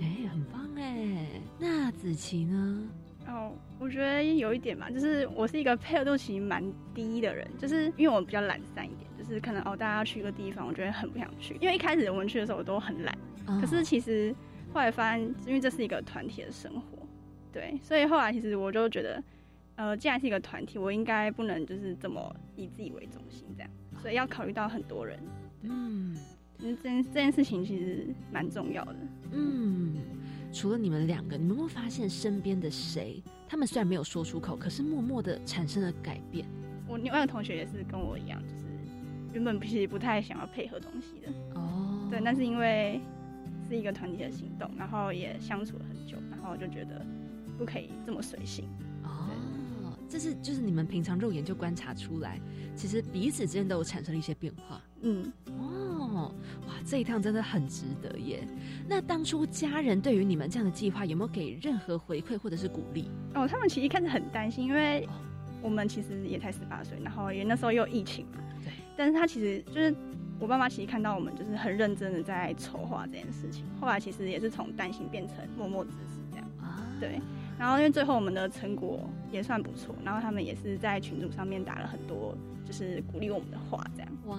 哎，很棒哎。那子琪呢？哦，我觉得有一点嘛，就是我是一个配合度其实蛮低的人，就是因为我比较懒散一点，就是可能哦大家要去一个地方，我觉得很不想去，因为一开始我们去的时候我都很懒，哦可是其实后来发现，因为这是一个团体的生活，对，所以后来其实我就觉得，呃，既然是一个团体，我应该不能就是这么以自己为中心这样，所以要考虑到很多人，嗯因为这件这件事情其实蛮重要的。嗯，除了你们两个，你们有没有发现身边的谁，他们虽然没有说出口，可是默默的产生了改变？我另外一个同学也是跟我一样，就是原本其实不太想要配合东西的，哦，对，但是因为是一个团体的行动，然后也相处了很久，然后就觉得不可以这么随性。哦，这是就是你们平常肉眼就观察出来，其实彼此之间都有产生了一些变化。嗯，哦，哇，这一趟真的很值得耶。那当初家人对于你们这样的计划有没有给任何回馈或者是鼓励？哦，他们其实一开始很担心，因为我们其实也才十八岁，然后也那时候又疫情嘛。对。但是他其实就是我爸妈，其实看到我们就是很认真的在筹划这件事情，后来其实也是从担心变成默默支持这样。啊，对。然后因为最后我们的成果也算不错，然后他们也是在群组上面打了很多就是鼓励我们的话，这样。哇，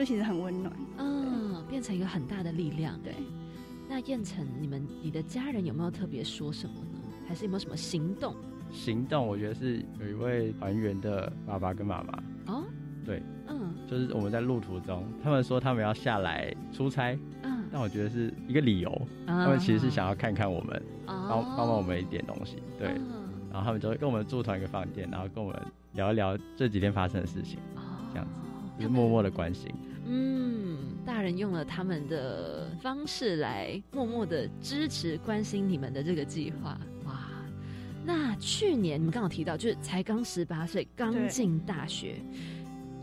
就其实很温暖。嗯，变成一个很大的力量。对。那燕城，你们你的家人有没有特别说什么呢？还是有没有什么行动？行动，我觉得是有一位团员的爸爸跟妈妈，哦，对，嗯就是我们在路途中，他们说他们要下来出差，嗯，但我觉得是一个理由，啊他们其实是想要看看我们，帮帮帮忙我们一点东西，对，嗯然后他们就会跟我们住同一个饭店，然后跟我们聊一聊这几天发生的事情，这样子，就是默默的关心。嗯，大人用了他们的方式来默默的支持、关心你们的这个计划。哇，那去年你们刚好提到，就是才刚十八岁，刚进大学，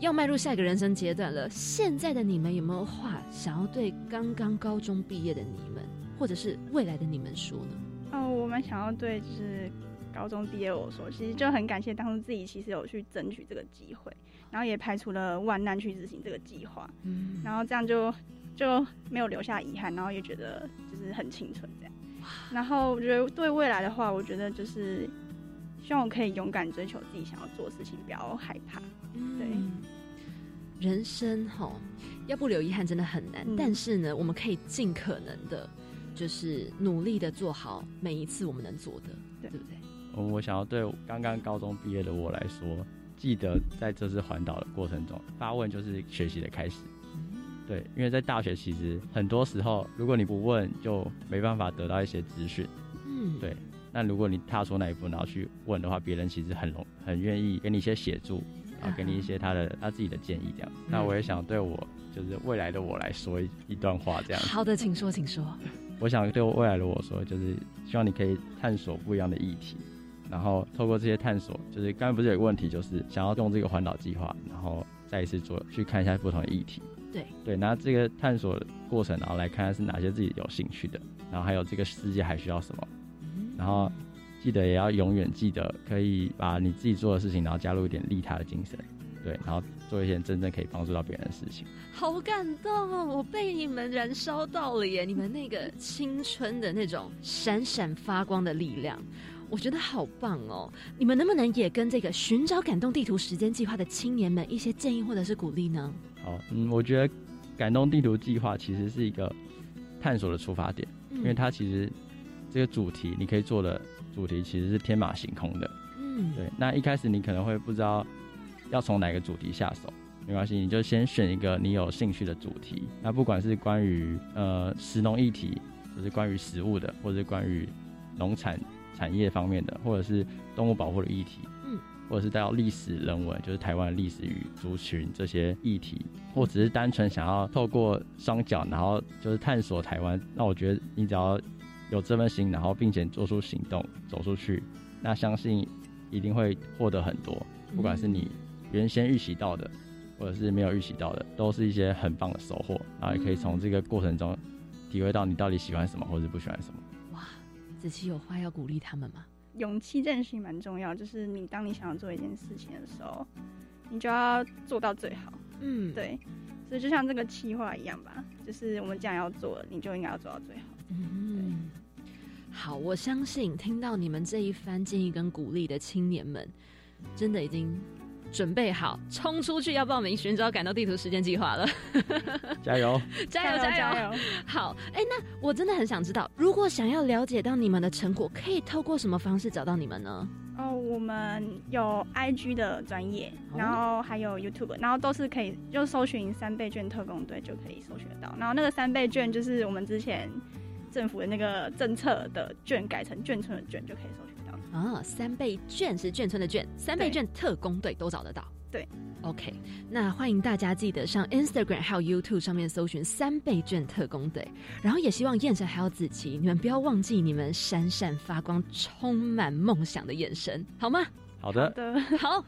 要迈入下一个人生阶段了。现在的你们有没有话想要对刚刚高中毕业的你们，或者是未来的你们说呢？哦，我们想要对就是高中毕业我说，其实就很感谢当初自己其实有去争取这个机会，然后也排除了万难去执行这个计划，嗯然后这样就就没有留下遗憾，然后也觉得就是很青春这样。然后我觉得对未来的话，我觉得就是希望我可以勇敢追求自己想要做的事情，不要害怕。对，嗯人生哈，要不留遗憾真的很难，嗯但是呢，我们可以尽可能的，就是努力的做好每一次我们能做的，对对不对？我我想要对刚刚高中毕业的我来说，记得在这次环岛的过程中，发问就是学习的开始。对，因为在大学其实很多时候，如果你不问，就没办法得到一些资讯。嗯，对。那如果你踏出那一步，然后去问的话，别人其实很容很愿意给你一些协助，然后给你一些他的他自己的建议这样。那我也想对我就是未来的我来说一一段话这样。好的，请说，请说。[laughs] 我想对我未来的我说，就是希望你可以探索不一样的议题，然后透过这些探索，就是刚才不是有个问题，就是想要用这个环岛计划，然后再一次做去看一下不同的议题。对对，那这个探索的过程，然后来看看是哪些自己有兴趣的，然后还有这个世界还需要什么，然后记得也要永远记得，可以把你自己做的事情，然后加入一点利他的精神，对，然后做一些真正可以帮助到别人的事情。好感动哦，我被你们燃烧到了耶！你们那个青春的那种闪闪发光的力量。我觉得好棒哦！你们能不能也跟这个寻找感动地图时间计划的青年们一些建议或者是鼓励呢？好，嗯，我觉得感动地图计划其实是一个探索的出发点，因为它其实这个主题你可以做的主题其实是天马行空的。嗯，对。那一开始你可能会不知道要从哪个主题下手，没关系，你就先选一个你有兴趣的主题。那不管是关于呃食农议题，就是关于食物的，或者是关于农产。产业方面的，或者是动物保护的议题，嗯，或者是带到历史人文，就是台湾历史与族群这些议题，或只是单纯想要透过双脚，然后就是探索台湾。那我觉得你只要有这份心，然后并且做出行动，走出去，那相信一定会获得很多。不管是你原先预习到的，或者是没有预习到的，都是一些很棒的收获。然后也可以从这个过程中体会到你到底喜欢什么，或者不喜欢什么。子琪有话要鼓励他们吗？勇气这件事情蛮重要，就是你当你想要做一件事情的时候，你就要做到最好。嗯，对，所以就像这个计划一样吧，就是我们既然要做，你就应该要做到最好。嗯，好，我相信听到你们这一番建议跟鼓励的青年们，真的已经。准备好冲出去要报名寻找感到地图时间计划了，[laughs] 加油！加油！加油！好，哎，那我真的很想知道，如果想要了解到你们的成果，可以透过什么方式找到你们呢？哦，我们有 IG 的专业，然后还有 YouTube，然后都是可以就搜寻三倍券特工队就可以搜寻得到。然后那个三倍券就是我们之前政府的那个政策的券改成眷村的券就可以搜寻。啊，三倍券是眷村的券，三倍券特工队都找得到。对，OK，那欢迎大家记得上 Instagram 还有 YouTube 上面搜寻三倍券特工队，然后也希望燕城还有子琪，你们不要忘记你们闪闪发光、充满梦想的眼神，好吗？好的，好。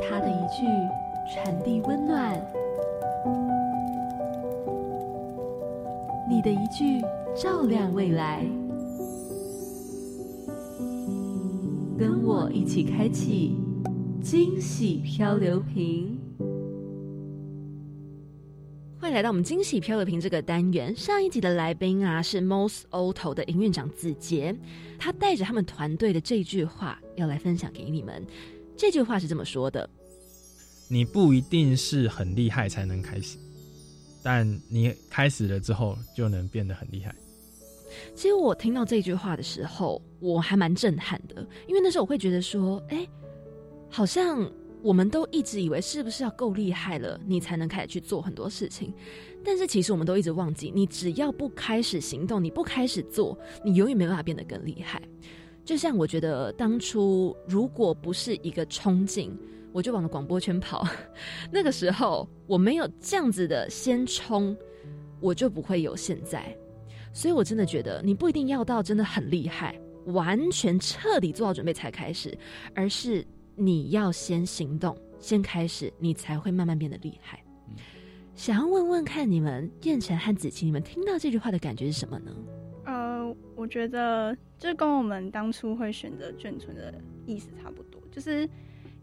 他的一句传递温暖。你的一句照亮未来，跟我一起开启惊喜漂流瓶。欢迎来到我们惊喜漂流瓶这个单元。上一集的来宾啊是 Most Auto 的营运长子杰，他带着他们团队的这句话要来分享给你们。这句话是这么说的：你不一定是很厉害才能开始。但你开始了之后，就能变得很厉害。其实我听到这句话的时候，我还蛮震撼的，因为那时候我会觉得说，哎，好像我们都一直以为是不是要够厉害了，你才能开始去做很多事情。但是其实我们都一直忘记，你只要不开始行动，你不开始做，你永远没办法变得更厉害。就像我觉得当初如果不是一个冲劲。我就往广播圈跑，[laughs] 那个时候我没有这样子的先冲，我就不会有现在。所以我真的觉得，你不一定要到真的很厉害，完全彻底做好准备才开始，而是你要先行动，先开始，你才会慢慢变得厉害。想要问问看，你们燕晨和子琪，你们听到这句话的感觉是什么呢？呃，我觉得这跟我们当初会选择眷村的意思差不多，就是。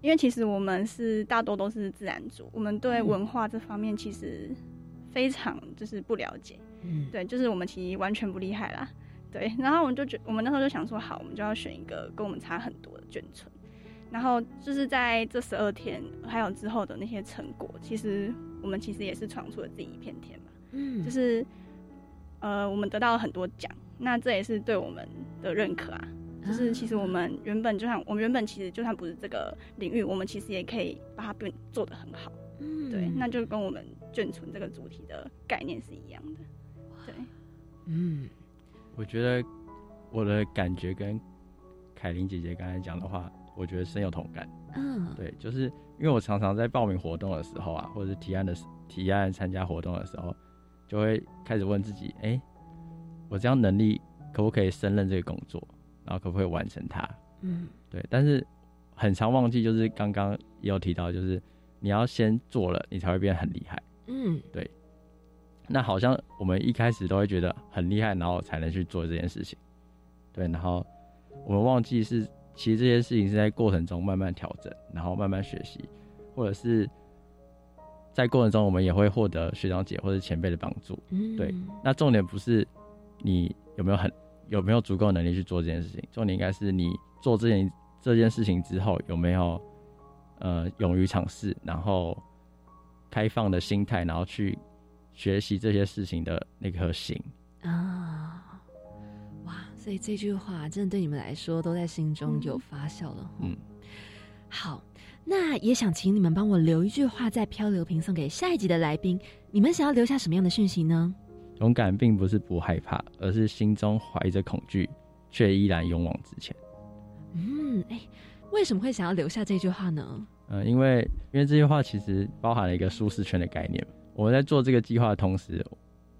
因为其实我们是大多都是自然族，我们对文化这方面其实非常就是不了解，嗯，对，就是我们其实完全不厉害啦，对。然后我们就觉，我们那时候就想说，好，我们就要选一个跟我们差很多的眷村。然后就是在这十二天还有之后的那些成果，其实我们其实也是闯出了自己一片天嘛，嗯，就是呃，我们得到了很多奖，那这也是对我们的认可啊。就是其实我们原本就像我们原本其实就算不是这个领域，我们其实也可以把它变做得很好。嗯对，那就跟我们眷存这个主题的概念是一样的。对，嗯，我觉得我的感觉跟凯琳姐姐刚才讲的话，我觉得深有同感。嗯，对，就是因为我常常在报名活动的时候啊，或者是提案的时提案参加活动的时候，就会开始问自己：哎、我这样能力可不可以胜任这个工作？然后可不可以完成它？嗯，对。但是很常忘记，就是刚刚也有提到，就是你要先做了，你才会变很厉害。嗯，对。那好像我们一开始都会觉得很厉害，然后才能去做这件事情。对，然后我们忘记是，其实这些事情是在过程中慢慢调整，然后慢慢学习，或者是在过程中我们也会获得学长姐或者前辈的帮助。嗯对。那重点不是你有没有很有没有足够能力去做这件事情，重点应该是你做这件这件事情之后有没有呃勇于尝试，然后开放的心态，然后去学习这些事情的那颗心。啊，哇，所以这句话真的对你们来说都在心中有发酵了。嗯，好，那也想请你们帮我留一句话在漂流瓶送给下一集的来宾。你们想要留下什么样的讯息呢？勇敢并不是不害怕，而是心中怀着恐惧，却依然勇往直前。嗯，哎，为什么会想要留下这句话呢？嗯、因为因为这句话其实包含了一个舒适圈的概念。我们在做这个计划的同时，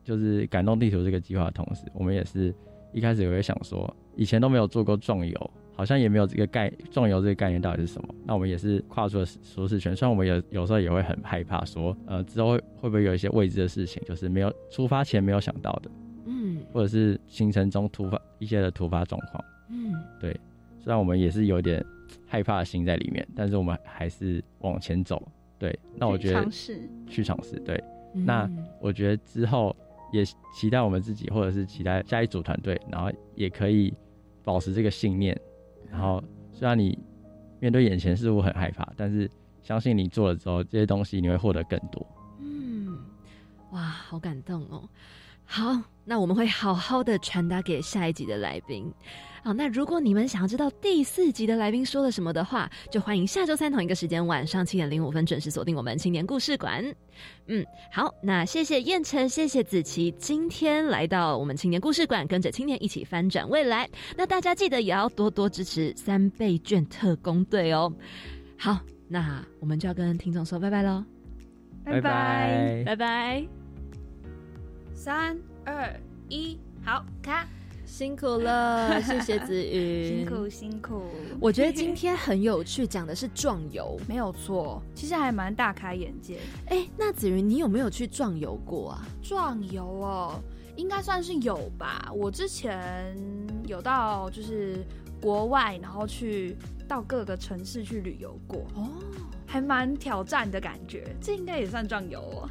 就是感动地球这个计划的同时，我们也是一开始也会想说，以前都没有做过壮游，好像也没有这个概壮游这个概念到底是什么。那我们也是跨出了舒适圈，虽然我们有有时候也会很害怕说，呃，之后会会不会有一些未知的事情，就是没有出发前没有想到的，嗯或者是行程中突发一些的突发状况。嗯，对，虽然我们也是有点害怕的心在里面，但是我们还是往前走。对，那我觉得尝试去尝试。对，嗯那我觉得之后也期待我们自己，或者是期待下一组团队，然后也可以保持这个信念。然后虽然你面对眼前事物很害怕，但是相信你做了之后，这些东西你会获得更多。嗯，哇，好感动哦。好，那我们会好好的传达给下一集的来宾。好，那如果你们想要知道第四集的来宾说了什么的话，就欢迎下周三同一个时间晚上七点零五分准时锁定我们青年故事馆。嗯，好，那谢谢燕城，谢谢子琪，今天来到我们青年故事馆，跟着青年一起翻转未来。那大家记得也要多多支持三倍券特工队哦。好，那我们就要跟听众说拜拜喽。拜拜拜拜。三二一，好，看，辛苦了，[laughs] 谢谢子瑜，辛苦辛苦。我觉得今天很有趣，讲的是壮游，没有错，其实还蛮大开眼界。哎，那子云，你有没有去壮游过啊？壮游哦，应该算是有吧。我之前有到就是国外，然后去到各个城市去旅游过，哦，还蛮挑战的感觉。这应该也算壮游哦。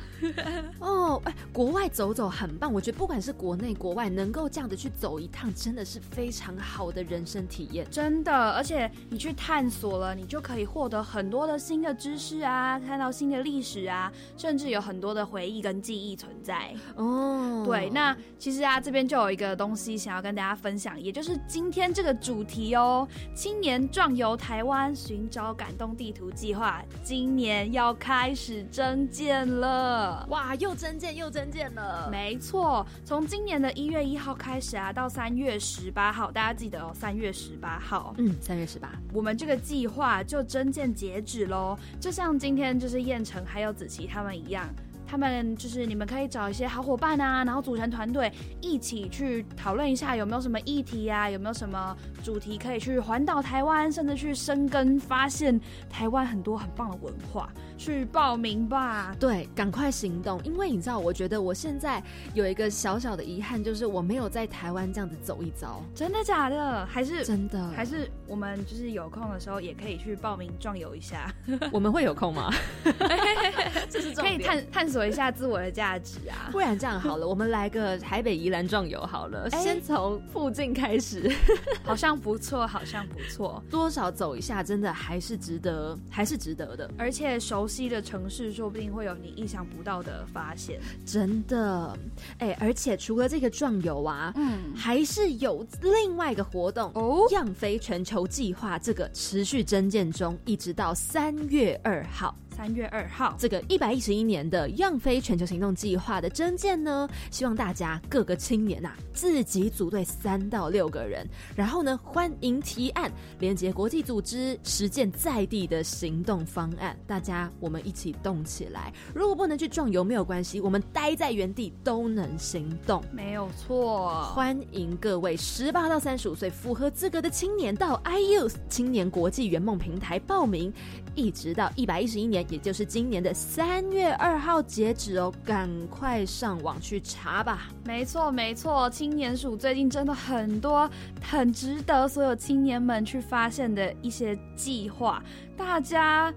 [laughs] 哦，哎，国外走走很棒，我觉得不管是国内国外，能够这样子去走一趟，真的是非常好的人生体验。真的，而且你去探索了，你就可以获得很多的新的知识啊，看到新的历史啊，甚至有很多的回忆跟记忆存在。哦，对，那其实啊，这边就有一个东西想要跟大家分享，也就是今天这个主题哦，青年壮游台湾，寻找感动地图计划，今年要开始增建了。哇，又增建又增建了。没错，从今年的一月一号开始啊，到三月十八号，大家记得哦，三月十八号，嗯，三月十八，我们这个计划就增建截止喽。就像今天就是燕城还有子琪他们一样。他们就是你们可以找一些好伙伴啊，然后组成团队，一起去讨论一下有没有什么议题啊，有没有什么主题可以去环岛台湾，甚至去深耕发现台湾很多很棒的文化，去报名吧。对，赶快行动，因为你知道，我觉得我现在有一个小小的遗憾，就是我没有在台湾这样子走一遭。真的假的？还是真的？还是我们就是有空的时候也可以去报名壮游一下？[laughs] 我们会有空吗？[laughs] 这是重可以。探探索一下自我的价值啊。[laughs] 不然这样好了，我们来个台北宜兰壮游好了，哎先从附近开始，[laughs] 好像不错，好像不错，多少走一下，真的还是值得，还是值得的，而且熟悉的城市，说不定会有你意想不到的发现。真的。哎，而且除了这个壮游啊，嗯，还是有另外一个活动哦，样飞全球计划这个持续增建中，一直到三月二号。三月二号，这个一百一十一年的样飞全球行动计划的征件呢，希望大家各个青年呐、自己组队三到六个人，然后呢欢迎提案，连接国际组织，实践在地的行动方案。大家我们一起动起来。如果不能去壮游没有关系，我们待在原地都能行动。没有错。欢迎各位十八到三十五岁符合资格的青年到 iYouth 青年国际圆梦平台报名，一直到一百一十一年，也就是今年的三月二号截止哦，赶快上网去查吧。没错，没错，青年署最近真的很多很值得所有青年们去发现的一些计划，大家。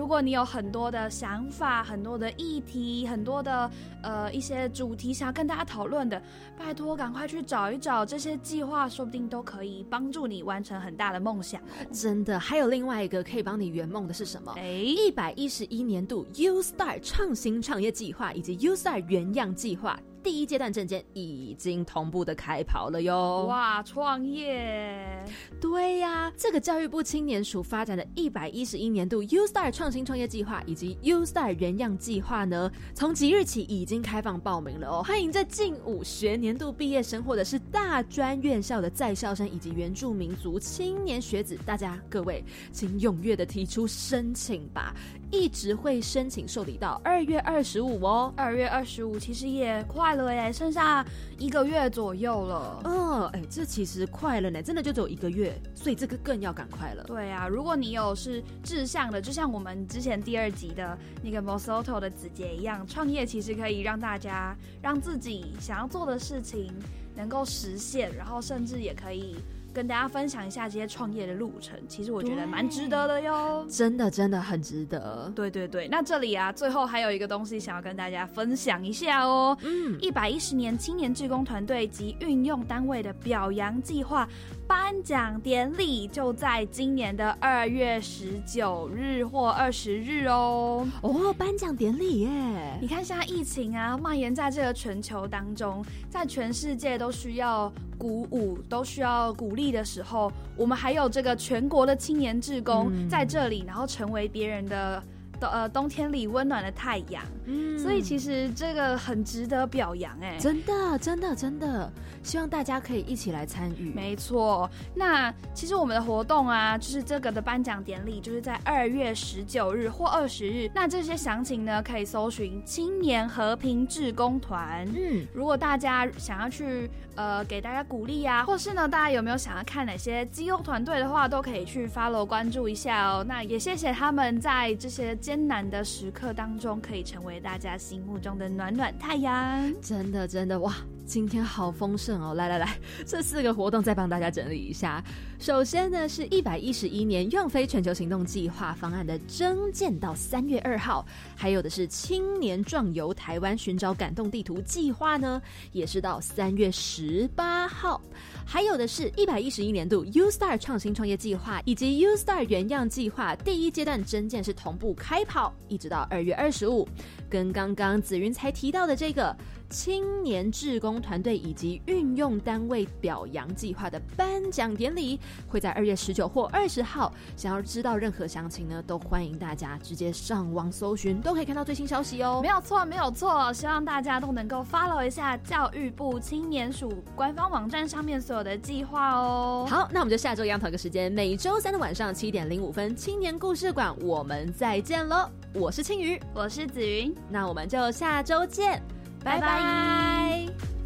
如果你有很多的想法、很多的议题、很多的呃一些主题想要跟大家讨论的，拜托赶快去找一找这些计划，说不定都可以帮助你完成很大的梦想哦。真的，还有另外一个可以帮你圆梦的是什么？哎，一百一十一年度 U Star 创新创业计划以及 U Star 原样计划。第一阶段证件已经同步的开跑了哟！哇，创业！对呀，这个教育部青年署发展的一百一十一年度 U Star 创新创业计划以及 U Star 原样计划呢，从即日起已经开放报名了哦！欢迎在近五学年度毕业生或者是大专院校的在校生以及原住民族青年学子，大家各位请踊跃的提出申请吧！一直会申请受理到二月二十五哦。二月二十五其实也快了耶，剩下一个月左右了。嗯，哎，这其实快了呢，真的就只有一个月，所以这个更要赶快了。对啊，如果你有是志向的，就像我们之前第二集的那个 Mosoto 的子杰一样，创业其实可以让大家让自己想要做的事情能够实现，然后甚至也可以。跟大家分享一下这些创业的路程，其实我觉得蛮值得的哟。真的，真的很值得。对对对，那这里啊，最后还有一个东西想要跟大家分享一下哦。嗯，一百一十年青年志工团队及运用单位的表扬计划颁奖典礼就在今年的二月十九日或二十日哦。哦，颁奖典礼耶！你看，现在疫情啊蔓延在这个全球当中，在全世界都需要鼓舞，都需要鼓励的时候，我们还有这个全国的青年志工嗯在这里，然后成为别人的。呃，冬天里温暖的太阳，嗯所以其实这个很值得表扬哎，真的，真的，真的，希望大家可以一起来参与。没错，那其实我们的活动啊，就是这个的颁奖典礼，就是在二月十九日或二十日。那这些详情呢，可以搜寻青年和平志工团。嗯，如果大家想要去呃给大家鼓励啊，或是呢大家有没有想要看哪些机构团队的话，都可以去 follow 关注一下哦。那也谢谢他们在这些艰难的时刻当中，可以成为大家心目中的暖暖太阳。真的，真的哇！今天好丰盛哦！来来来，这四个活动再帮大家整理一下。首先呢，是一百一十一年用飞全球行动计划方案的征件到三月二号，还有的是青年壮游台湾寻找感动地图计划呢，也是到三月十八号。还有的是一百一十一年度 U Star 创新创业计划以及 U Star 原样计划第一阶段征件是同步开跑，一直到二月二十五。跟刚刚紫云才提到的这个青年志工团队以及运用单位表扬计划的颁奖典礼，会在二月十九或二十号。想要知道任何详情呢，都欢迎大家直接上网搜寻，都可以看到最新消息哦。没有错，没有错。希望大家都能够 follow 一下教育部青年署官方网站上面所有的计划哦。好，那我们就下周一样同一个时间，每周三的晚上七点零五分，青年故事馆，我们再见喽！我是青鱼，我是紫云，那我们就下周见，拜拜。